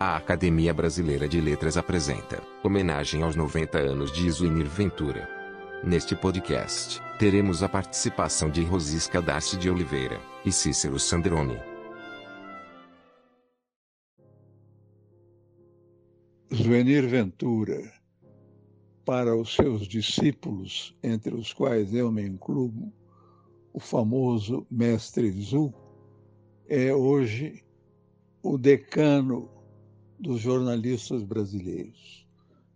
A Academia Brasileira de Letras apresenta homenagem aos 90 anos de Isuinir Ventura. Neste podcast, teremos a participação de Rosisca Darcy de Oliveira e Cícero Sandrone. Zuenir Ventura, para os seus discípulos, entre os quais eu me incluo, o famoso Mestre Zu, é hoje o decano dos jornalistas brasileiros.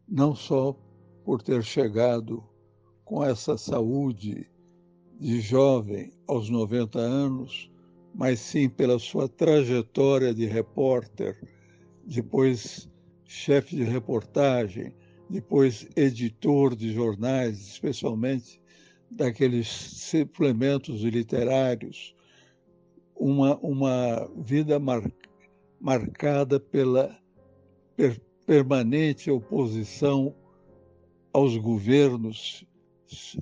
Não só por ter chegado com essa saúde de jovem aos 90 anos, mas sim pela sua trajetória de repórter, depois chefe de reportagem, depois editor de jornais, especialmente daqueles suplementos literários, uma, uma vida mar, marcada pela per, permanente oposição aos governos,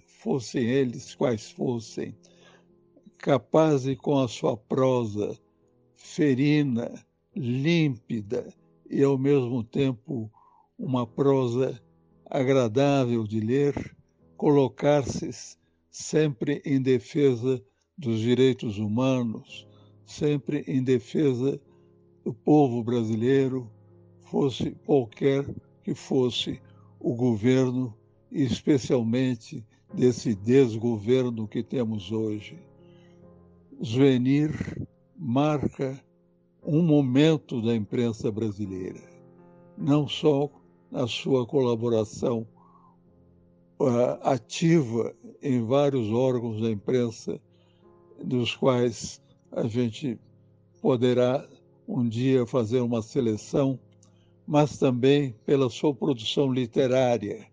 fossem eles quais fossem, capaz de, com a sua prosa ferina, límpida, e ao mesmo tempo uma prosa agradável de ler, colocar-se sempre em defesa dos direitos humanos, sempre em defesa do povo brasileiro, fosse qualquer que fosse o governo, e especialmente desse desgoverno que temos hoje. Zuenir marca um momento da imprensa brasileira, não só na sua colaboração uh, ativa em vários órgãos da imprensa, dos quais a gente poderá um dia fazer uma seleção, mas também pela sua produção literária,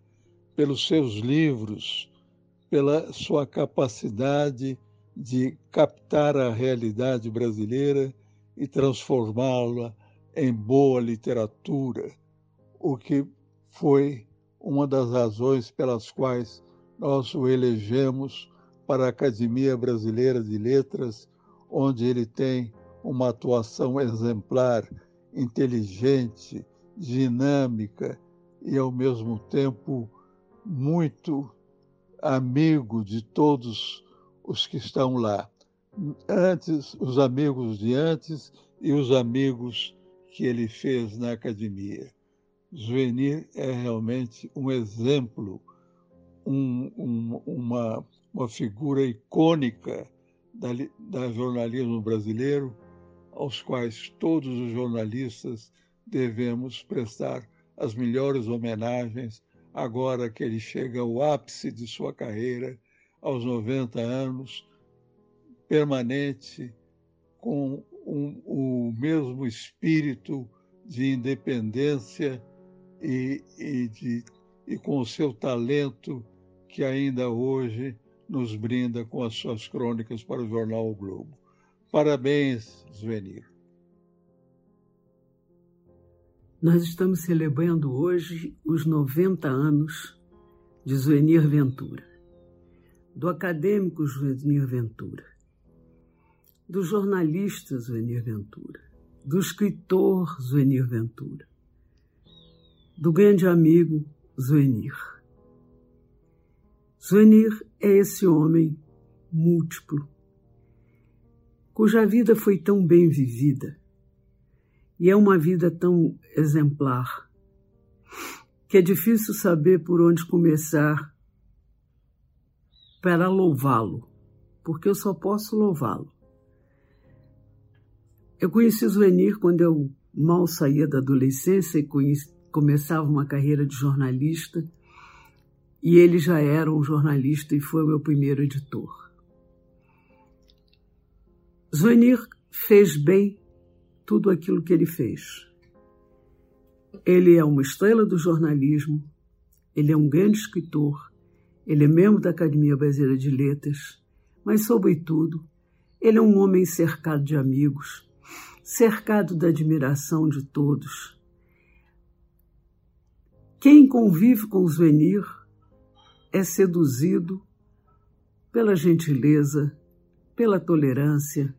pelos seus livros, pela sua capacidade de captar a realidade brasileira e transformá-la em boa literatura, o que foi uma das razões pelas quais nós o elegemos para a Academia Brasileira de Letras, onde ele tem uma atuação exemplar, inteligente, dinâmica e, ao mesmo tempo, muito amigo de todos os que estão lá antes, os amigos de antes e os amigos que ele fez na academia. Zuenir é realmente um exemplo, um, um, uma, uma figura icônica da, da jornalismo brasileiro, aos quais todos os jornalistas devemos prestar as melhores homenagens agora que ele chega ao ápice de sua carreira, aos 90 anos, permanente, com um, o mesmo espírito de independência e, e, de, e com o seu talento que ainda hoje nos brinda com as suas crônicas para o jornal o Globo. Parabéns, Zvenir. Nós estamos celebrando hoje os 90 anos de Zuenir Ventura, do acadêmico Zuenir Ventura do jornalista Zuenir Ventura, do escritor Zuenir Ventura, do grande amigo Zuenir. Zuenir é esse homem múltiplo, cuja vida foi tão bem vivida e é uma vida tão exemplar que é difícil saber por onde começar para louvá-lo, porque eu só posso louvá-lo. Eu conheci o Zuenir quando eu mal saía da adolescência e conheci, começava uma carreira de jornalista, e ele já era um jornalista e foi o meu primeiro editor. Zuenir fez bem tudo aquilo que ele fez. Ele é uma estrela do jornalismo, ele é um grande escritor, ele é membro da Academia Brasileira de Letras, mas, sobretudo, ele é um homem cercado de amigos cercado da admiração de todos. Quem convive com o Zuenir é seduzido pela gentileza, pela tolerância,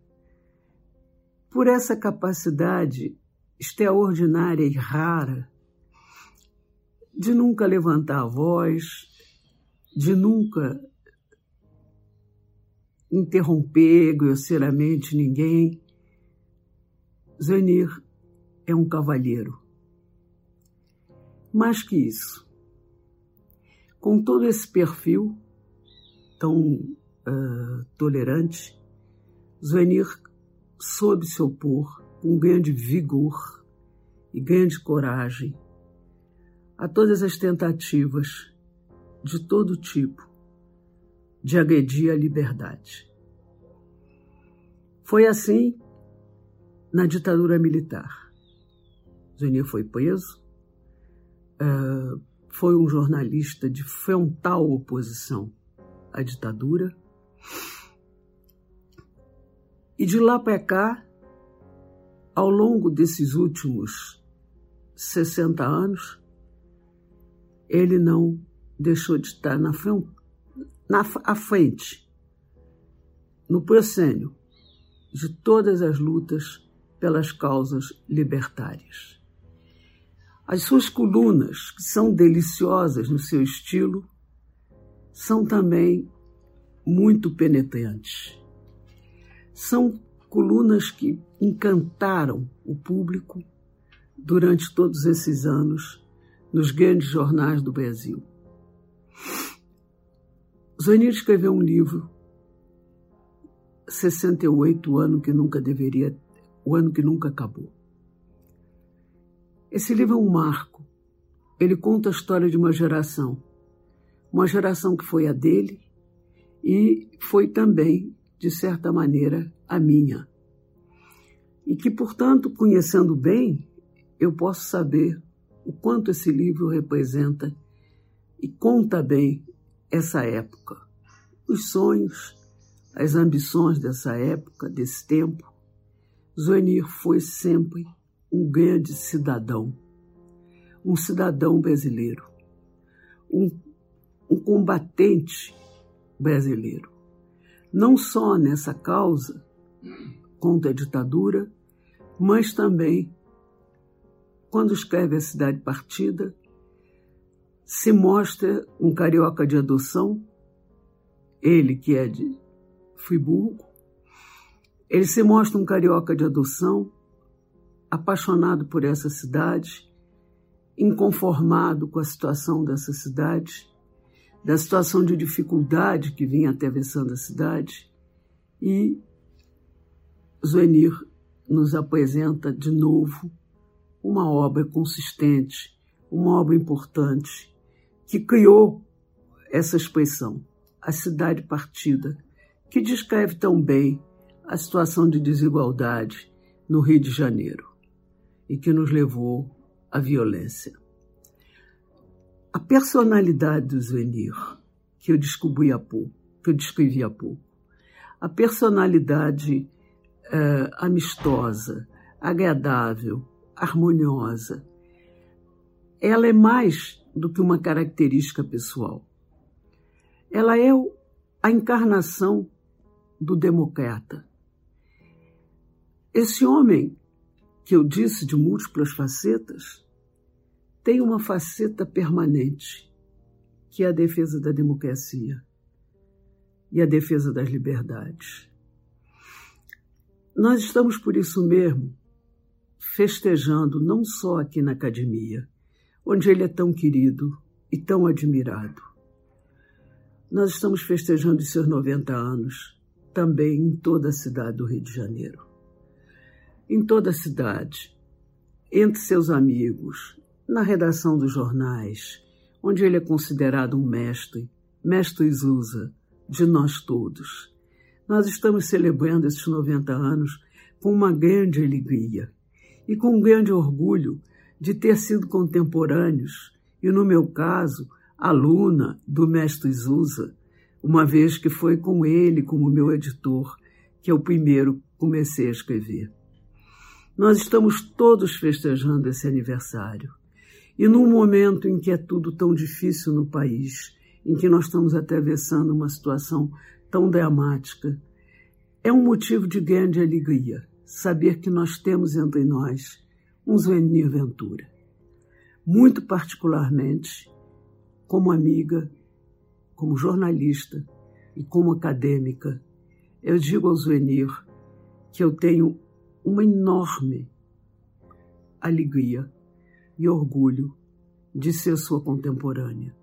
por essa capacidade extraordinária e rara de nunca levantar a voz, de nunca interromper grosseiramente ninguém. Zenir é um cavalheiro. Mais que isso, com todo esse perfil tão uh, tolerante, Zenir soube se opor com grande vigor e grande coragem a todas as tentativas de todo tipo de agredir a liberdade. Foi assim na ditadura militar. Zenir foi preso, uh, foi um jornalista de frontal oposição à ditadura. E de lá para cá, ao longo desses últimos 60 anos, ele não deixou de estar na frente, na, à frente, no proscênio de todas as lutas pelas causas libertárias. As suas colunas, que são deliciosas no seu estilo, são também muito penetrantes. São colunas que encantaram o público durante todos esses anos nos grandes jornais do Brasil. Zonir escreveu um livro, 68, o ano que nunca deveria, o ano que nunca acabou. Esse livro é um marco. Ele conta a história de uma geração, uma geração que foi a dele e foi também, de certa maneira, a minha. E que, portanto, conhecendo bem, eu posso saber o quanto esse livro representa e conta bem essa época, os sonhos, as ambições dessa época, desse tempo. Zoenir foi sempre um grande cidadão, um cidadão brasileiro, um, um combatente brasileiro. Não só nessa causa contra a ditadura, mas também quando escreve A Cidade Partida, se mostra um carioca de adoção, ele que é de Friburgo, ele se mostra um carioca de adoção, apaixonado por essa cidade, inconformado com a situação dessa cidade, da situação de dificuldade que vinha atravessando a cidade, e Zuenir nos apresenta de novo uma obra consistente, uma obra importante, que criou essa expressão, a cidade partida, que descreve tão bem a situação de desigualdade no Rio de Janeiro e que nos levou à violência. A personalidade do Zvenir, que eu descobri há pouco, que eu descrevi há pouco, a personalidade uh, amistosa, agradável, harmoniosa, ela é mais do que uma característica pessoal. Ela é a encarnação do democrata. Esse homem, que eu disse de múltiplas facetas, tem uma faceta permanente, que é a defesa da democracia e a defesa das liberdades. Nós estamos, por isso mesmo, festejando não só aqui na academia, onde ele é tão querido e tão admirado. Nós estamos festejando os seus 90 anos também em toda a cidade do Rio de Janeiro. Em toda a cidade, entre seus amigos, na redação dos jornais, onde ele é considerado um mestre, mestre Zusa, de nós todos. Nós estamos celebrando esses 90 anos com uma grande alegria e com um grande orgulho de ter sido contemporâneos e, no meu caso, aluna do mestre Zusa, uma vez que foi com ele, como meu editor, que eu primeiro comecei a escrever. Nós estamos todos festejando esse aniversário. E num momento em que é tudo tão difícil no país, em que nós estamos atravessando uma situação tão dramática, é um motivo de grande alegria saber que nós temos entre nós um Zuenir Ventura. Muito particularmente, como amiga, como jornalista e como acadêmica, eu digo ao Zuenir que eu tenho uma enorme alegria e orgulho de ser sua contemporânea,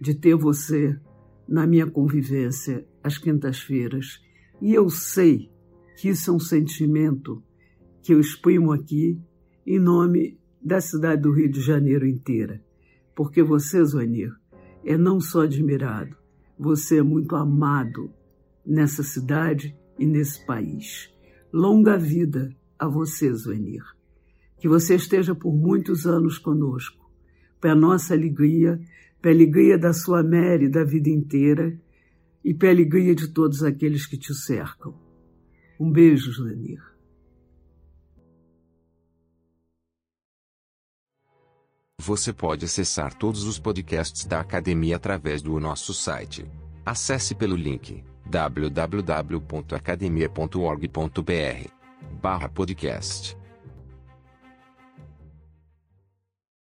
de ter você na minha convivência às quintas-feiras. E eu sei que isso é um sentimento que eu exprimo aqui em nome da cidade do Rio de Janeiro inteira. Porque você, Zonir, é não só admirado, você é muito amado nessa cidade e nesse país. Longa vida a você, Zonir. Que você esteja por muitos anos conosco, para nossa alegria, para a alegria da sua Mary da vida inteira e para a alegria de todos aqueles que te cercam. Um beijo, Zonir. Você pode acessar todos os podcasts da academia através do nosso site. Acesse pelo link www.academia.org.br/podcast.